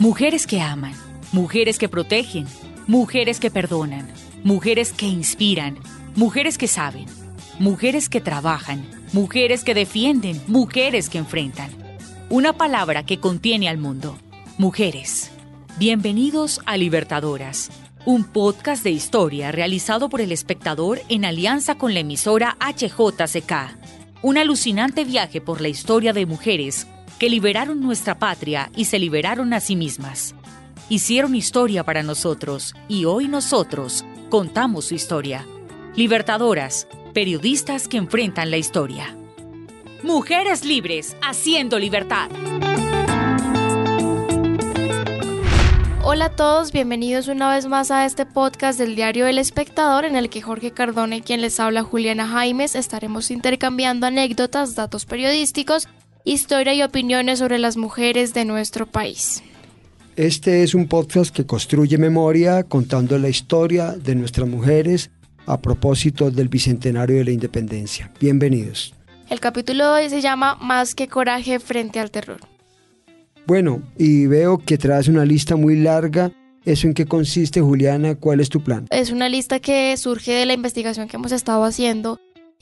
Mujeres que aman, mujeres que protegen, mujeres que perdonan, mujeres que inspiran, mujeres que saben, mujeres que trabajan, mujeres que defienden, mujeres que enfrentan. Una palabra que contiene al mundo. Mujeres. Bienvenidos a Libertadoras, un podcast de historia realizado por el espectador en alianza con la emisora HJCK. Un alucinante viaje por la historia de mujeres que liberaron nuestra patria y se liberaron a sí mismas. Hicieron historia para nosotros y hoy nosotros contamos su historia. Libertadoras, periodistas que enfrentan la historia. Mujeres libres, haciendo libertad. Hola a todos, bienvenidos una vez más a este podcast del diario El Espectador en el que Jorge Cardone quien les habla Juliana Jaimes estaremos intercambiando anécdotas, datos periodísticos, historia y opiniones sobre las mujeres de nuestro país. Este es un podcast que construye memoria contando la historia de nuestras mujeres a propósito del Bicentenario de la Independencia. Bienvenidos. El capítulo de hoy se llama Más que coraje frente al terror. Bueno, y veo que traes una lista muy larga. ¿Eso en qué consiste, Juliana? ¿Cuál es tu plan? Es una lista que surge de la investigación que hemos estado haciendo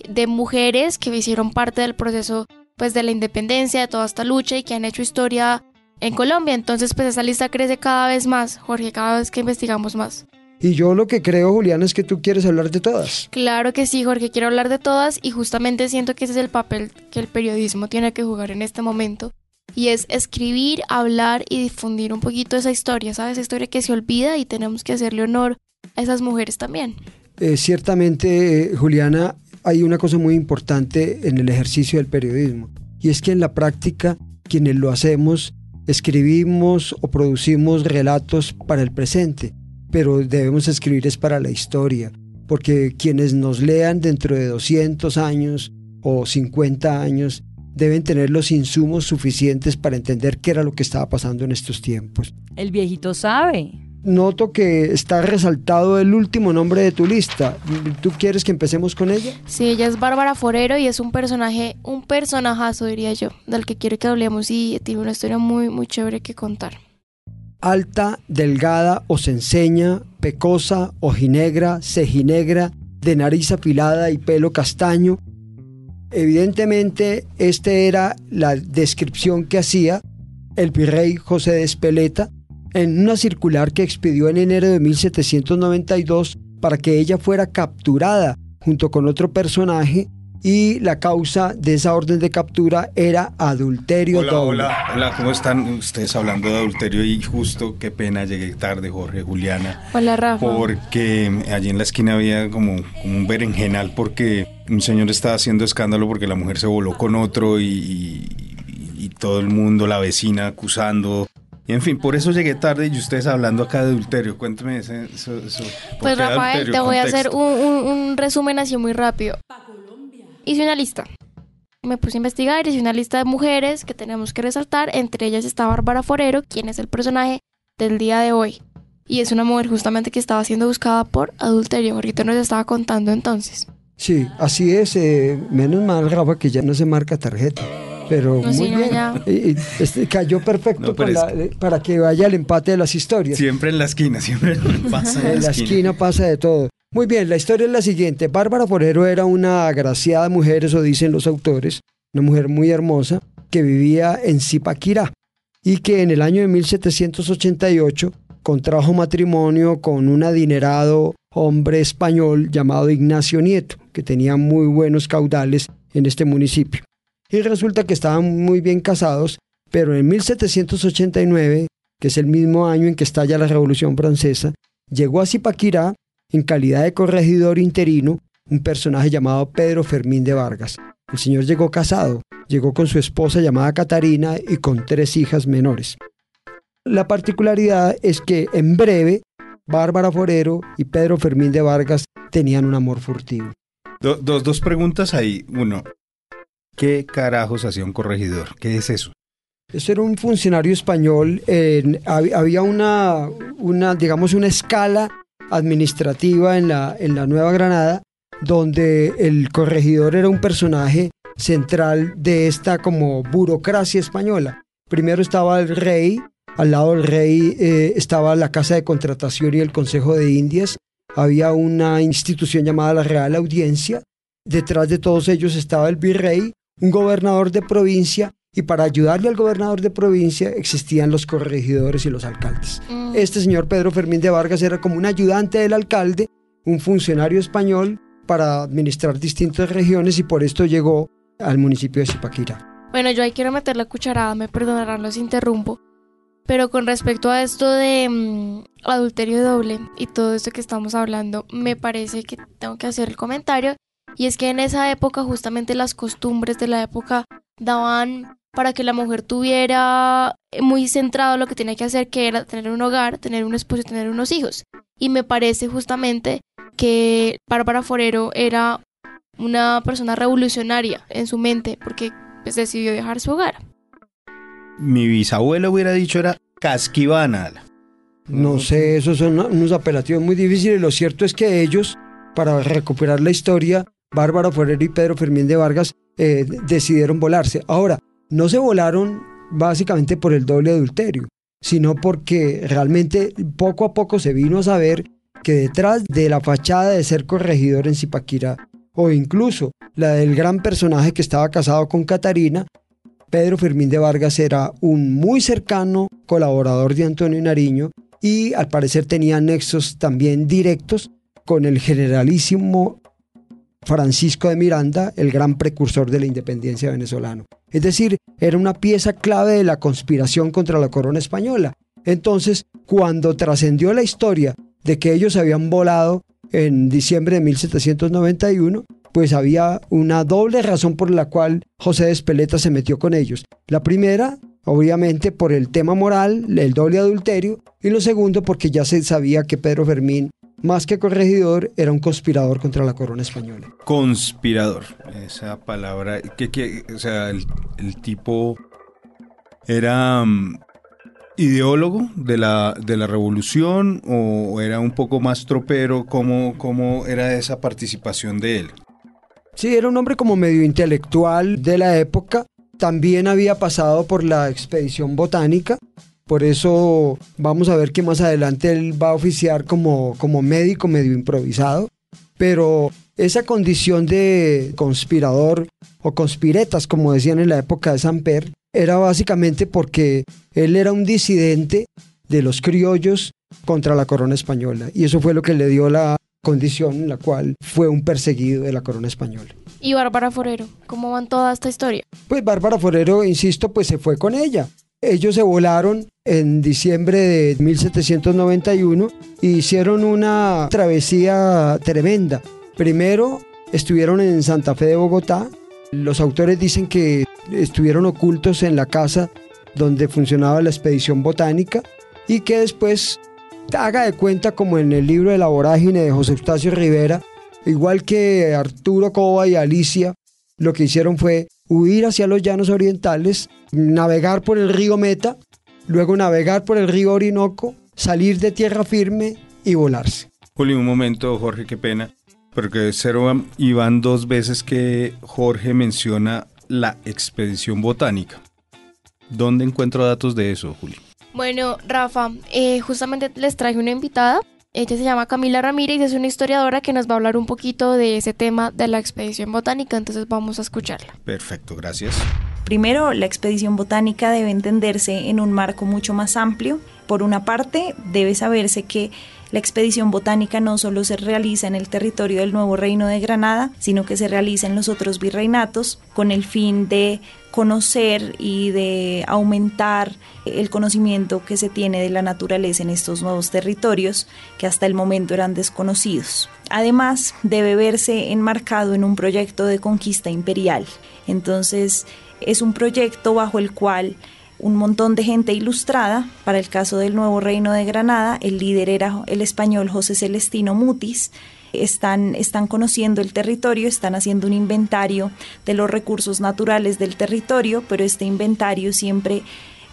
de mujeres que hicieron parte del proceso pues de la independencia, de toda esta lucha y que han hecho historia en Colombia. Entonces, pues esa lista crece cada vez más, Jorge, cada vez que investigamos más. Y yo lo que creo, Juliana, es que tú quieres hablar de todas. Claro que sí, Jorge, quiero hablar de todas y justamente siento que ese es el papel que el periodismo tiene que jugar en este momento. Y es escribir, hablar y difundir un poquito esa historia, ¿sabes? Esa historia que se olvida y tenemos que hacerle honor a esas mujeres también. Eh, ciertamente, eh, Juliana, hay una cosa muy importante en el ejercicio del periodismo. Y es que en la práctica, quienes lo hacemos, escribimos o producimos relatos para el presente, pero debemos escribir es para la historia, porque quienes nos lean dentro de 200 años o 50 años deben tener los insumos suficientes para entender qué era lo que estaba pasando en estos tiempos. El viejito sabe. Noto que está resaltado el último nombre de tu lista. ¿Tú quieres que empecemos con ella? Sí, ella es Bárbara Forero y es un personaje, un personajazo diría yo, del que quiero que hablemos y tiene una historia muy, muy chévere que contar. Alta, delgada o enseña, pecosa, ojinegra, cejinegra, de nariz afilada y pelo castaño. Evidentemente, esta era la descripción que hacía el virrey José de Espeleta en una circular que expidió en enero de 1792 para que ella fuera capturada junto con otro personaje y la causa de esa orden de captura era adulterio Hola, doble. hola, hola, ¿cómo están ustedes hablando de adulterio? Y justo, qué pena, llegué tarde, Jorge, Juliana. Hola Rafa. Porque allí en la esquina había como, como un berenjenal porque un señor estaba haciendo escándalo porque la mujer se voló con otro y, y- y todo el mundo, la vecina acusando Y en fin, por eso llegué tarde y ustedes hablando acá de adulterio. Cuénteme ese, eso. eso ¿por Pues Rafael, adulterio? te voy a hacer un, un- un resumen así muy rápido. Hice una lista. Me puse a investigar, hice una lista de mujeres que tenemos que resaltar. Entre ellas está Bárbara Forero, quien es el personaje del día de hoy. Y es una mujer justamente que estaba siendo buscada por adulterio. Jorgito nos estaba contando entonces. Sí, así es. eh, menos mal, Rafa, que ya no se marca tarjeta. Pero No, muy bien. Y- este, cayó perfecto No, la- para que vaya el empate de las historias. Siempre en la esquina, siempre pasa En la esquina pasa de todo. Muy bien, la historia es la siguiente. Bárbara Forero era una agraciada mujer, eso dicen los autores, una mujer muy hermosa, que vivía en Zipaquirá y que en el año de 1788 contrajo matrimonio con un adinerado hombre español llamado Ignacio Nieto, que tenía muy buenos caudales en este municipio. Y resulta que estaban muy bien casados, pero en 1789, que es el mismo año en que estalla la Revolución Francesa, llegó a Zipaquirá en calidad de corregidor interino un personaje llamado Pedro Fermín de Vargas. El señor llegó casado, llegó con su esposa llamada Catarina y con tres hijas menores. La particularidad es que en breve Bárbara Forero y Pedro Fermín de Vargas tenían un amor furtivo. Do- dos, dos preguntas ahí. Uno, ¿qué carajos hacía un corregidor? ¿Qué es eso? Este era un funcionario español. había una, una, digamos, una escala administrativa en la, en la Nueva Granada, donde el corregidor era un personaje central de esta como burocracia española. Primero estaba el rey, al lado del rey eh, estaba la Casa de Contratación y el Consejo de Indias, había una institución llamada la Real Audiencia, detrás de todos ellos estaba el virrey, un gobernador de provincia y para ayudarle al gobernador de provincia existían los corregidores y los alcaldes. Mm. Este señor Pedro Fermín de Vargas era como un ayudante del alcalde, un funcionario español para administrar distintas regiones y por esto llegó al municipio de Zipaquirá. Bueno, yo ahí quiero meter la cucharada, me perdonarán, los interrumpo. Pero con respecto a esto de mm, adulterio doble y todo esto que estamos hablando, me parece que tengo que hacer el comentario. Y es que en esa época, justamente las costumbres de la época daban para que la mujer tuviera muy centrado lo que tenía que hacer, que era tener un hogar, tener un esposo y tener unos hijos. Y me parece justamente que Bárbara Forero era una persona revolucionaria en su mente, porque pues, decidió dejar su hogar. Mi bisabuelo hubiera dicho era casquivana. No sé, esos son unos apelativos muy difíciles. Lo cierto es que ellos, para recuperar la historia, Bárbara Forero y Pedro Fermín de Vargas eh, decidieron volarse. Ahora, no se volaron básicamente por el doble adulterio, sino porque realmente poco a poco se vino a saber que detrás de la fachada de ser corregidor en Zipaquirá, o incluso la del gran personaje que estaba casado con Catarina, Pedro Fermín de Vargas era un muy cercano colaborador de Antonio Nariño y al parecer tenía nexos también directos con el generalísimo Francisco de Miranda, el gran precursor de la independencia venezolana. Es decir, era una pieza clave de la conspiración contra la corona española. Entonces, cuando trascendió la historia de que ellos habían volado en diciembre de 1791, pues había una doble razón por la cual José de Espeleta se metió con ellos. La primera, obviamente, por el tema moral, el doble adulterio, y lo segundo, porque ya se sabía que Pedro Fermín, más que corregidor, era un conspirador contra la corona española. Conspirador. Esa palabra. Que, que, o sea, el, el tipo era mm, ideólogo de la, de la revolución o era un poco más tropero. ¿Cómo, ¿Cómo era esa participación de él? Sí, era un hombre como medio intelectual de la época. También había pasado por la expedición botánica. Por eso vamos a ver que más adelante él va a oficiar como, como médico medio improvisado. Pero esa condición de conspirador o conspiretas, como decían en la época de Samper, era básicamente porque él era un disidente de los criollos contra la corona española. Y eso fue lo que le dio la condición en la cual fue un perseguido de la corona española. Y Bárbara Forero, ¿cómo van toda esta historia? Pues Bárbara Forero, insisto, pues se fue con ella. Ellos se volaron en diciembre de 1791 y hicieron una travesía tremenda. Primero estuvieron en Santa Fe de Bogotá. Los autores dicen que estuvieron ocultos en la casa donde funcionaba la expedición botánica y que después haga de cuenta como en el libro de la vorágine de José Eustacio Rivera, igual que Arturo Cova y Alicia, lo que hicieron fue huir hacia los llanos orientales, navegar por el río Meta, luego navegar por el río Orinoco, salir de tierra firme y volarse. Julio, un momento, Jorge, qué pena, porque cero y van dos veces que Jorge menciona la expedición botánica. ¿Dónde encuentro datos de eso, Julio? Bueno, Rafa, eh, justamente les traje una invitada. Ella se llama Camila Ramírez y es una historiadora que nos va a hablar un poquito de ese tema de la expedición botánica, entonces vamos a escucharla. Perfecto, gracias. Primero, la expedición botánica debe entenderse en un marco mucho más amplio. Por una parte, debe saberse que la expedición botánica no solo se realiza en el territorio del nuevo reino de Granada, sino que se realiza en los otros virreinatos con el fin de conocer y de aumentar el conocimiento que se tiene de la naturaleza en estos nuevos territorios que hasta el momento eran desconocidos. Además, debe verse enmarcado en un proyecto de conquista imperial. Entonces, es un proyecto bajo el cual un montón de gente ilustrada. Para el caso del nuevo reino de Granada, el líder era el español José Celestino Mutis. Están, están conociendo el territorio, están haciendo un inventario de los recursos naturales del territorio, pero este inventario siempre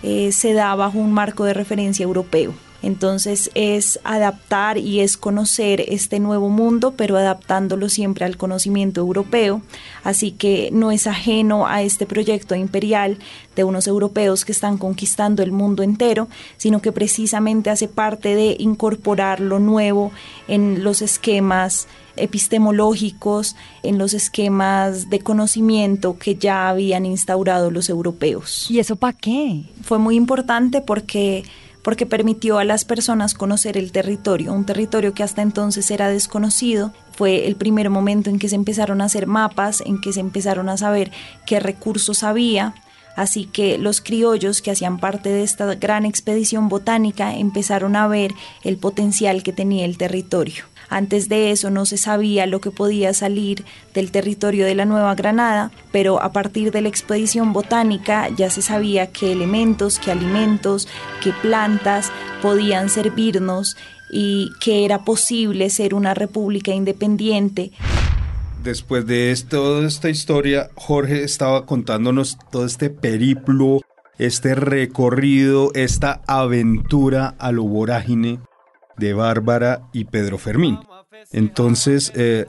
eh, se da bajo un marco de referencia europeo. Entonces es adaptar y es conocer este nuevo mundo, pero adaptándolo siempre al conocimiento europeo. Así que no es ajeno a este proyecto imperial de unos europeos que están conquistando el mundo entero, sino que precisamente hace parte de incorporar lo nuevo en los esquemas epistemológicos, en los esquemas de conocimiento que ya habían instaurado los europeos. ¿Y eso para qué? Fue muy importante porque porque permitió a las personas conocer el territorio, un territorio que hasta entonces era desconocido. Fue el primer momento en que se empezaron a hacer mapas, en que se empezaron a saber qué recursos había. Así que los criollos que hacían parte de esta gran expedición botánica empezaron a ver el potencial que tenía el territorio. Antes de eso no se sabía lo que podía salir del territorio de la Nueva Granada, pero a partir de la expedición botánica ya se sabía qué elementos, qué alimentos, qué plantas podían servirnos y que era posible ser una república independiente. Después de esto, esta historia, Jorge estaba contándonos todo este periplo, este recorrido, esta aventura a lo vorágine de Bárbara y Pedro Fermín. Entonces, eh,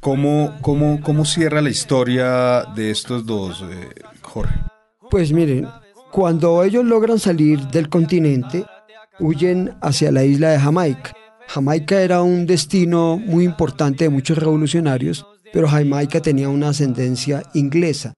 ¿cómo, cómo, cómo, cierra la historia de estos dos, eh, Jorge? Pues miren, cuando ellos logran salir del continente, huyen hacia la isla de Jamaica. Jamaica era un destino muy importante de muchos revolucionarios, pero Jamaica tenía una ascendencia inglesa.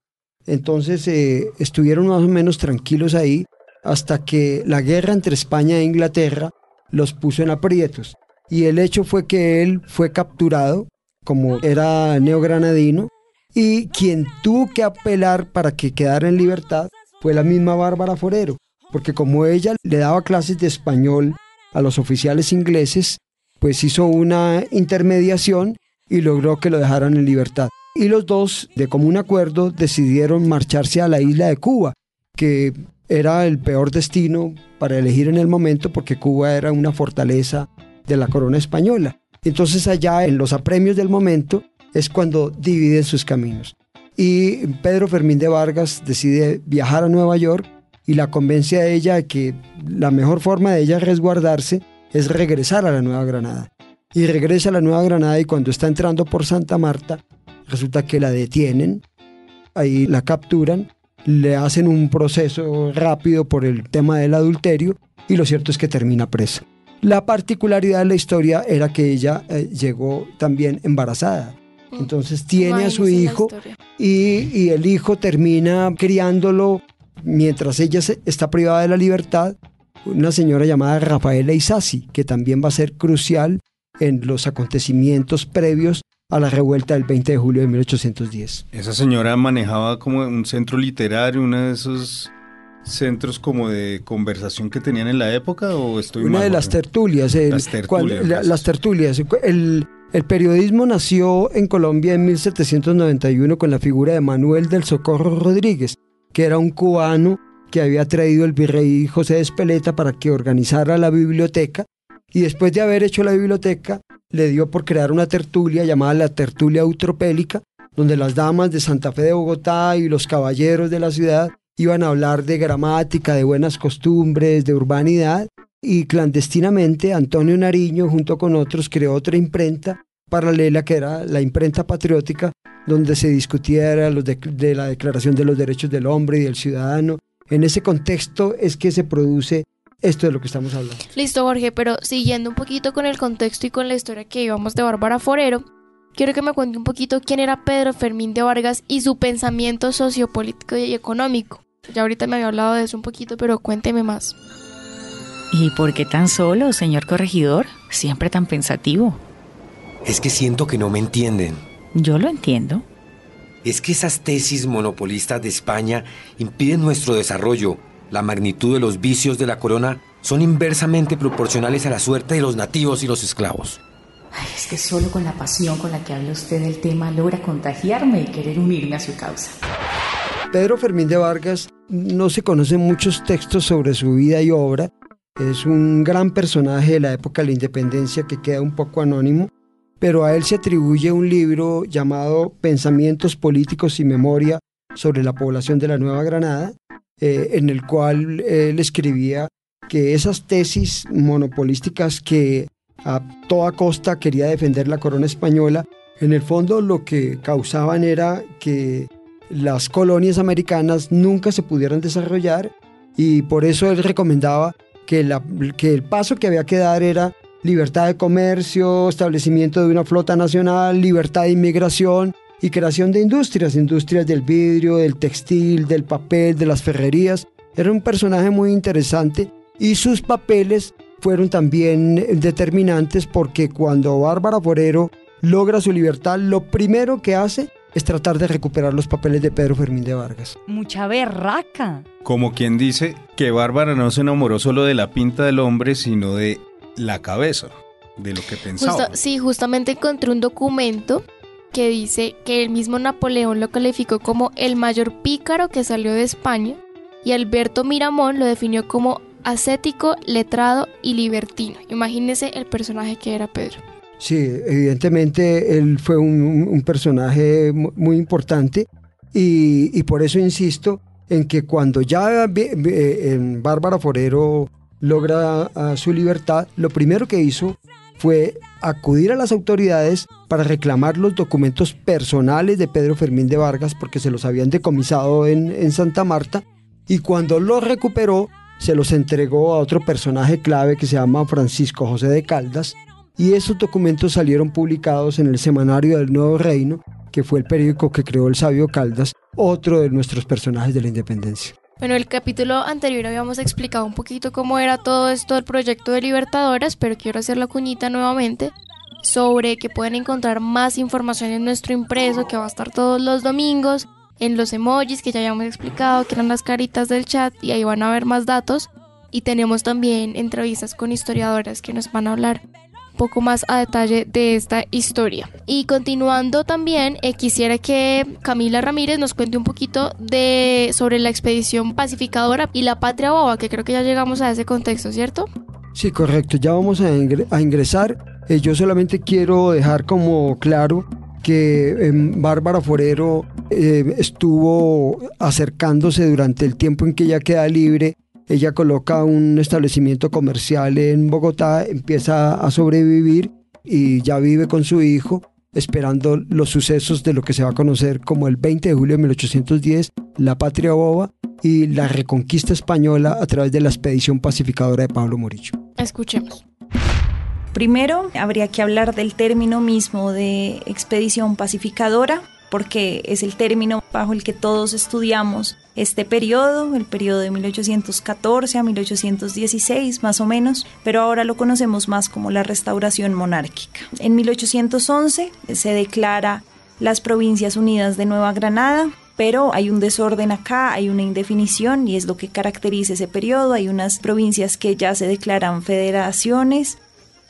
Entonces eh, estuvieron más o menos tranquilos ahí hasta que la guerra entre España e Inglaterra los puso en aprietos. Y el hecho fue que él fue capturado, como era neogranadino, y quien tuvo que apelar para que quedara en libertad fue la misma Bárbara Forero, porque como ella le daba clases de español a los oficiales ingleses, pues hizo una intermediación y logró que lo dejaran en libertad. Y los dos, de común acuerdo, decidieron marcharse a la isla de Cuba, que era el peor destino para elegir en el momento porque Cuba era una fortaleza de la corona española. Entonces allá en los apremios del momento es cuando dividen sus caminos. Y Pedro Fermín de Vargas decide viajar a Nueva York y la convence a ella de que la mejor forma de ella resguardarse es regresar a la Nueva Granada. Y regresa a la Nueva Granada y cuando está entrando por Santa Marta, resulta que la detienen, ahí la capturan le hacen un proceso rápido por el tema del adulterio y lo cierto es que termina presa. La particularidad de la historia era que ella eh, llegó también embarazada. Mm. Entonces tiene a su hijo y, y, el hijo termina criándolo mientras ella está privada de la libertad. Una señora llamada Rafaela Isasi, que también va a ser crucial en los acontecimientos previos a la revuelta del 20 de julio de 1810. Esa señora manejaba como un centro literario, uno de esos centros como de conversación que tenían en la época o estoy una de las tertulias, las tertulias, las tertulias. El, el periodismo nació en Colombia en 1791 con la figura de Manuel del Socorro Rodríguez, que era un cubano que había traído el virrey José de Espeleta para que organizara la biblioteca y después de haber hecho la biblioteca le dio por crear una tertulia llamada la tertulia eutropélica donde las damas de Santa Fe de Bogotá y los caballeros de la ciudad iban a hablar de gramática, de buenas costumbres, de urbanidad y clandestinamente Antonio Nariño junto con otros creó otra imprenta paralela que era la imprenta patriótica donde se discutiera de, la Declaración de los Derechos del Hombre y del Ciudadano. En ese contexto es que se produce esto de lo que estamos hablando. Listo, Jorge, pero siguiendo un poquito con el contexto y con la historia que íbamos de Bárbara Forero, quiero que me cuente un poquito quién era Pedro Fermín de Vargas y su pensamiento sociopolítico y económico. Ya ahorita me había hablado de eso un poquito, pero cuénteme más. ¿Y por qué tan solo, señor corregidor? Siempre tan pensativo. Es que siento que no me entienden. Yo lo entiendo. Es que esas tesis monopolistas de España impiden nuestro desarrollo. La magnitud de los vicios de la corona son inversamente proporcionales a la suerte de los nativos y los esclavos. Ay, es que solo con la pasión con la que habla usted del tema logra contagiarme y querer unirme a su causa. Pedro Fermín de Vargas no se conocen muchos textos sobre su vida y obra. Es un gran personaje de la época de la independencia que queda un poco anónimo pero a él se atribuye un libro llamado Pensamientos Políticos y Memoria sobre la población de la Nueva Granada, eh, en el cual él escribía que esas tesis monopolísticas que a toda costa quería defender la corona española, en el fondo lo que causaban era que las colonias americanas nunca se pudieran desarrollar y por eso él recomendaba que, que el paso que había que dar era libertad de comercio, establecimiento de una flota nacional, libertad de inmigración y creación de industrias, industrias del vidrio, del textil, del papel, de las ferrerías. Era un personaje muy interesante y sus papeles fueron también determinantes porque cuando Bárbara Forero logra su libertad, lo primero que hace es tratar de recuperar los papeles de Pedro Fermín de Vargas. Mucha berraca. Como quien dice que Bárbara no se enamoró solo de la pinta del hombre, sino de la cabeza de lo que pensaba. sí, justamente encontré un documento que dice que el mismo Napoleón lo calificó como el mayor pícaro que salió de España y Alberto Miramón lo definió como ascético, letrado y libertino. Imagínese el personaje que era Pedro. Sí, evidentemente él fue un, personaje muy importante y, por eso insisto en que cuando ya Bárbara Forero logra su libertad, lo primero que hizo fue acudir a las autoridades para reclamar los documentos personales de Pedro Fermín de Vargas porque se los habían decomisado en, en Santa Marta y cuando los recuperó se los entregó a otro personaje clave que se llama Francisco José de Caldas y esos documentos salieron publicados en el Semanario del Nuevo Reino, que fue el periódico que creó el sabio Caldas, otro de nuestros personajes de la independencia. Bueno, el capítulo anterior habíamos explicado un poquito cómo era todo esto del proyecto de Libertadores, pero quiero hacer la cuñita nuevamente sobre que pueden encontrar más información en nuestro impreso que va a estar todos los domingos, en los emojis que ya habíamos explicado, que eran las caritas del chat y ahí van a ver más datos. Y tenemos también entrevistas con historiadoras que nos van a hablar poco más a detalle de esta historia. Y continuando también, eh, quisiera que Camila Ramírez nos cuente un poquito de sobre la expedición pacificadora y la patria boba, que creo que ya llegamos a ese contexto, ¿cierto? Sí, correcto, ya vamos a, ingresar. Eh, yo solamente quiero dejar como claro que em, Bárbara Forero eh, estuvo acercándose durante el tiempo en que ella queda libre ella coloca un establecimiento comercial en Bogotá, empieza a sobrevivir y ya vive con su hijo esperando los sucesos de lo que se va a conocer como el 20 de julio de 1810, la patria boba y la reconquista española a través de la expedición pacificadora de Pablo Morillo. Escuchemos. Primero, habría que hablar del término mismo de expedición pacificadora, porque es el término bajo el que todos estudiamos este periodo, el periodo de 1814 a 1816 más o menos, pero ahora lo conocemos más como la restauración monárquica. En 1811 se declara las Provincias Unidas de Nueva Granada, pero hay un desorden acá, hay una indefinición y es lo que caracteriza ese periodo. Hay unas provincias que ya se declaran federaciones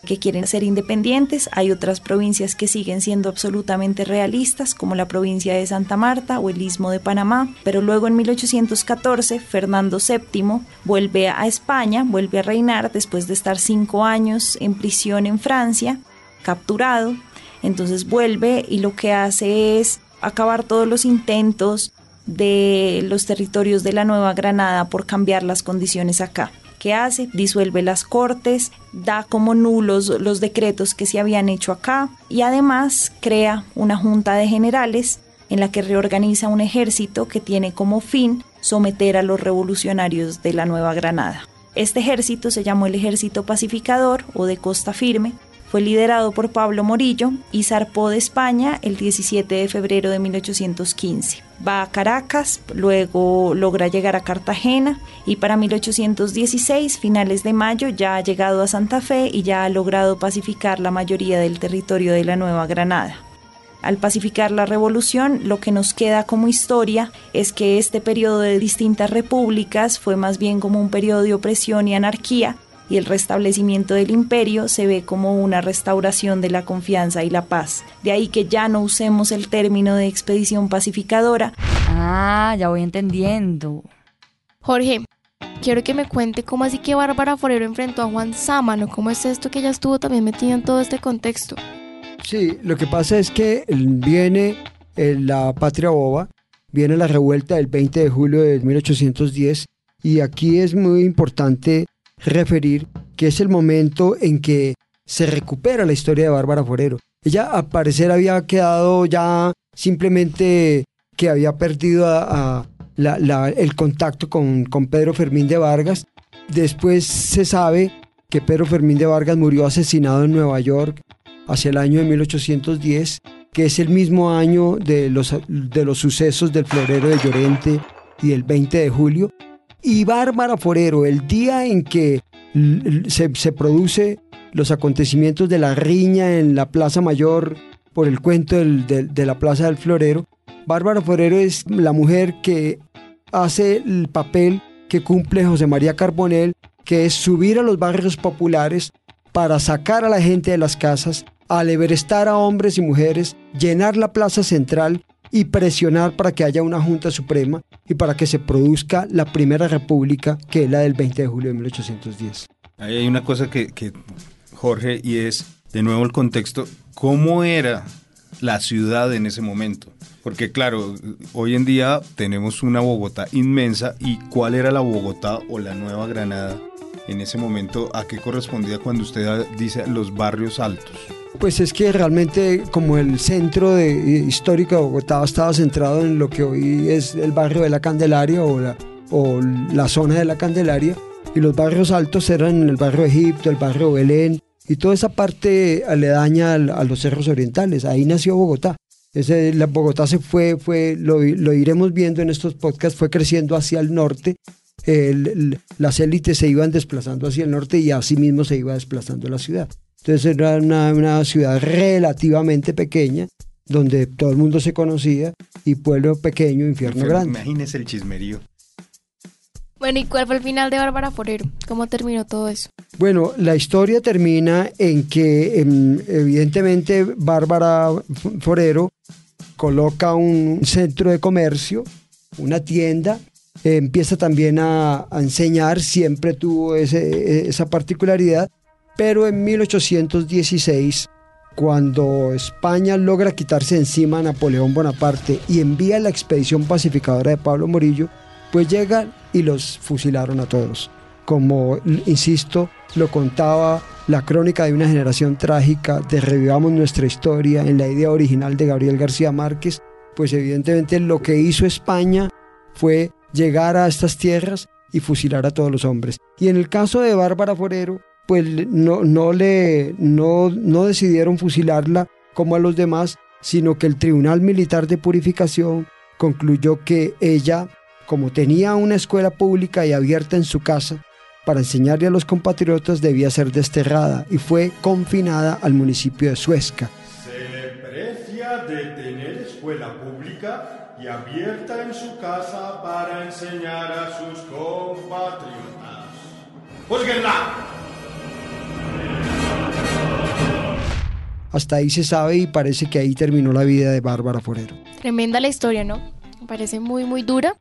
que quieren ser independientes, hay otras provincias que siguen siendo absolutamente realistas, como la provincia de Santa Marta o el Istmo de Panamá, pero luego en 1814 Fernando VII vuelve a España, vuelve a reinar después de estar cinco años en prisión en Francia, capturado, entonces vuelve y lo que hace es acabar todos los intentos de los territorios de la Nueva Granada por cambiar las condiciones acá. ¿Qué hace? Disuelve las cortes, da como nulos los decretos que se habían hecho acá y además crea una junta de generales en la que reorganiza un ejército que tiene como fin someter a los revolucionarios de la Nueva Granada. Este ejército se llamó el Ejército Pacificador o de Costa Firme fue liderado por Pablo Morillo y zarpó de España el 17 de febrero de 1815. Va a Caracas, luego logra llegar a Cartagena y para 1816, finales de mayo, ya ha llegado a Santa Fe y ya ha logrado pacificar la mayoría del territorio de la Nueva Granada. Al pacificar la revolución, lo que nos queda como historia es que este periodo de distintas repúblicas fue más bien como un periodo de opresión y anarquía, y el restablecimiento del imperio se ve como una restauración de la confianza y la paz. De ahí que ya no usemos el término de expedición pacificadora. Ah, ya voy entendiendo. Jorge, quiero que me cuente cómo así que Bárbara Forero enfrentó a Juan Sámano, cómo es esto que ella estuvo también metida en todo este contexto. Sí, lo que pasa es que viene eh, la patria boba, viene la revuelta del 20 de julio de 1810 y aquí es muy importante referir que es el momento en que se recupera la historia de Bárbara Forero. Ella al parecer había quedado ya simplemente que había perdido el contacto con, con Pedro Fermín de Vargas. Después se sabe que Pedro Fermín de Vargas murió asesinado en Nueva York hacia el año de 1810, que es el mismo año de los, de los sucesos del florero de Llorente y el 20 de julio, y Bárbara Forero, el día en que se, se produce los acontecimientos de la riña en la Plaza Mayor por el cuento de la Plaza del Florero, Bárbara Forero es la mujer que hace el papel que cumple José María Carbonell, que es subir a los barrios populares para sacar a la gente de las casas, aleverestar a hombres y mujeres, llenar la plaza central y presionar para que haya una Junta Suprema y para que se produzca la primera república, que es la del 20 de julio de 1810. Ahí hay una cosa que, que Jorge, y es de nuevo el contexto, ¿cómo era la ciudad en ese momento? Porque claro, hoy en día tenemos una Bogotá inmensa y ¿cuál era la Bogotá o la Nueva Granada en ese momento? ¿A qué correspondía cuando usted dice los barrios altos? Pues es que realmente como el centro de, histórico de Bogotá estaba centrado en lo que hoy es el barrio de la Candelaria o la, o la zona de la Candelaria y los barrios altos eran el barrio Egipto, el barrio Belén y toda esa parte aledaña a los cerros orientales. Ahí nació Bogotá. Ese, la Bogotá se fue, fue lo, iremos viendo en estos podcasts, fue creciendo hacia el norte. las élites se iban desplazando hacia el norte y así mismo se iba desplazando la ciudad. Entonces era una, ciudad relativamente pequeña, donde todo el mundo se conocía, y pueblo pequeño, infierno grande. Imagínese el chismerío. Bueno, ¿y cuál fue el final de Bárbara Forero? ¿Cómo terminó todo eso? Bueno, la historia termina en que em, evidentemente Bárbara Forero coloca un centro de comercio, una tienda, empieza también a, enseñar, siempre tuvo esa particularidad, pero en 1816, cuando España logra quitarse encima a Napoleón Bonaparte y envía la expedición pacificadora de Pablo Morillo, pues llegan y los fusilaron a todos. Como, insisto, lo contaba la crónica de una generación trágica de Revivamos nuestra historia en la idea original de Gabriel García Márquez, pues evidentemente lo que hizo España fue llegar a estas tierras y fusilar a todos los hombres. Y en el caso de Bárbara Forero, pues no, no, le, no, no decidieron fusilarla como a los demás, sino que el Tribunal Militar de Purificación concluyó que ella, como tenía una escuela pública y abierta en su casa, para enseñarle a los compatriotas debía ser desterrada y fue confinada al municipio de Suezca. Se precia de tener escuela pública y abierta en su casa para enseñar a sus compatriotas. Hasta ahí se sabe y parece que ahí terminó la vida de Bárbara Forero. Tremenda la historia, ¿no? Me parece muy, muy dura,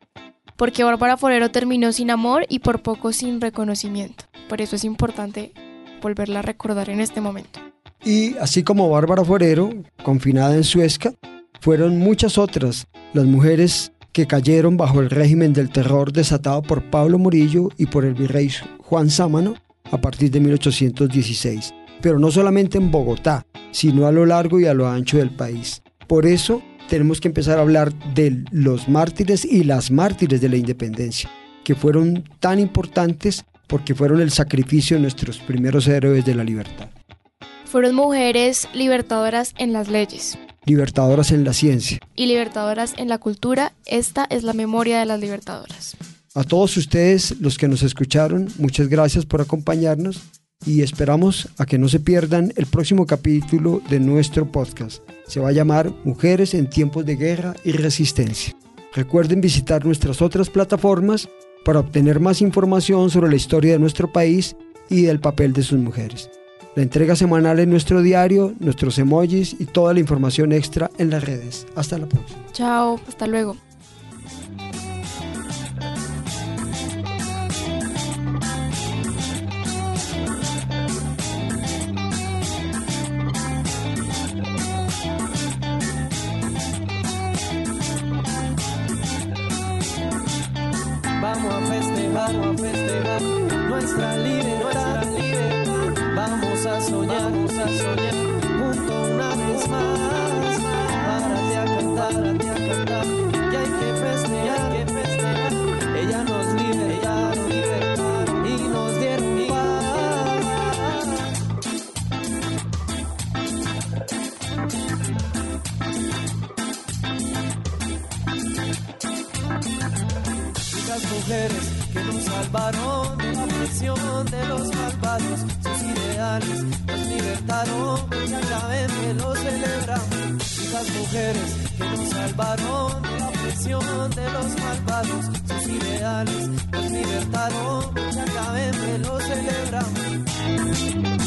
porque Bárbara Forero terminó sin amor y por poco sin reconocimiento. Por eso es importante volverla a recordar en este momento. Y así como Bárbara Forero, confinada en Suezca, fueron muchas otras las mujeres que cayeron bajo el régimen del terror desatado por Pablo Murillo y por el virrey Juan Sámano a partir de 1816. Pero no solamente en Bogotá, sino a lo largo y a lo ancho del país. Por eso tenemos que empezar a hablar de los mártires y las mártires de la independencia, que fueron tan importantes porque fueron el sacrificio de nuestros primeros héroes de la libertad. Fueron mujeres libertadoras en las leyes. Libertadoras en la ciencia. Y libertadoras en la cultura. Esta es la memoria de las libertadoras. A todos ustedes, los que nos escucharon, muchas gracias por acompañarnos y esperamos a que no se pierdan el próximo capítulo de nuestro podcast. Se va a llamar Mujeres en tiempos de guerra y resistencia. Recuerden visitar nuestras otras plataformas para obtener más información sobre la historia de nuestro país y del papel de sus mujeres. La entrega semanal en nuestro diario, nuestros emojis y toda la información extra en las redes. Hasta la próxima. Chao, hasta luego. Nuestra mujeres que nos salvaron de la opresión de los malvados. Sus ideales nos libertaron, ya saben que lo celebramos.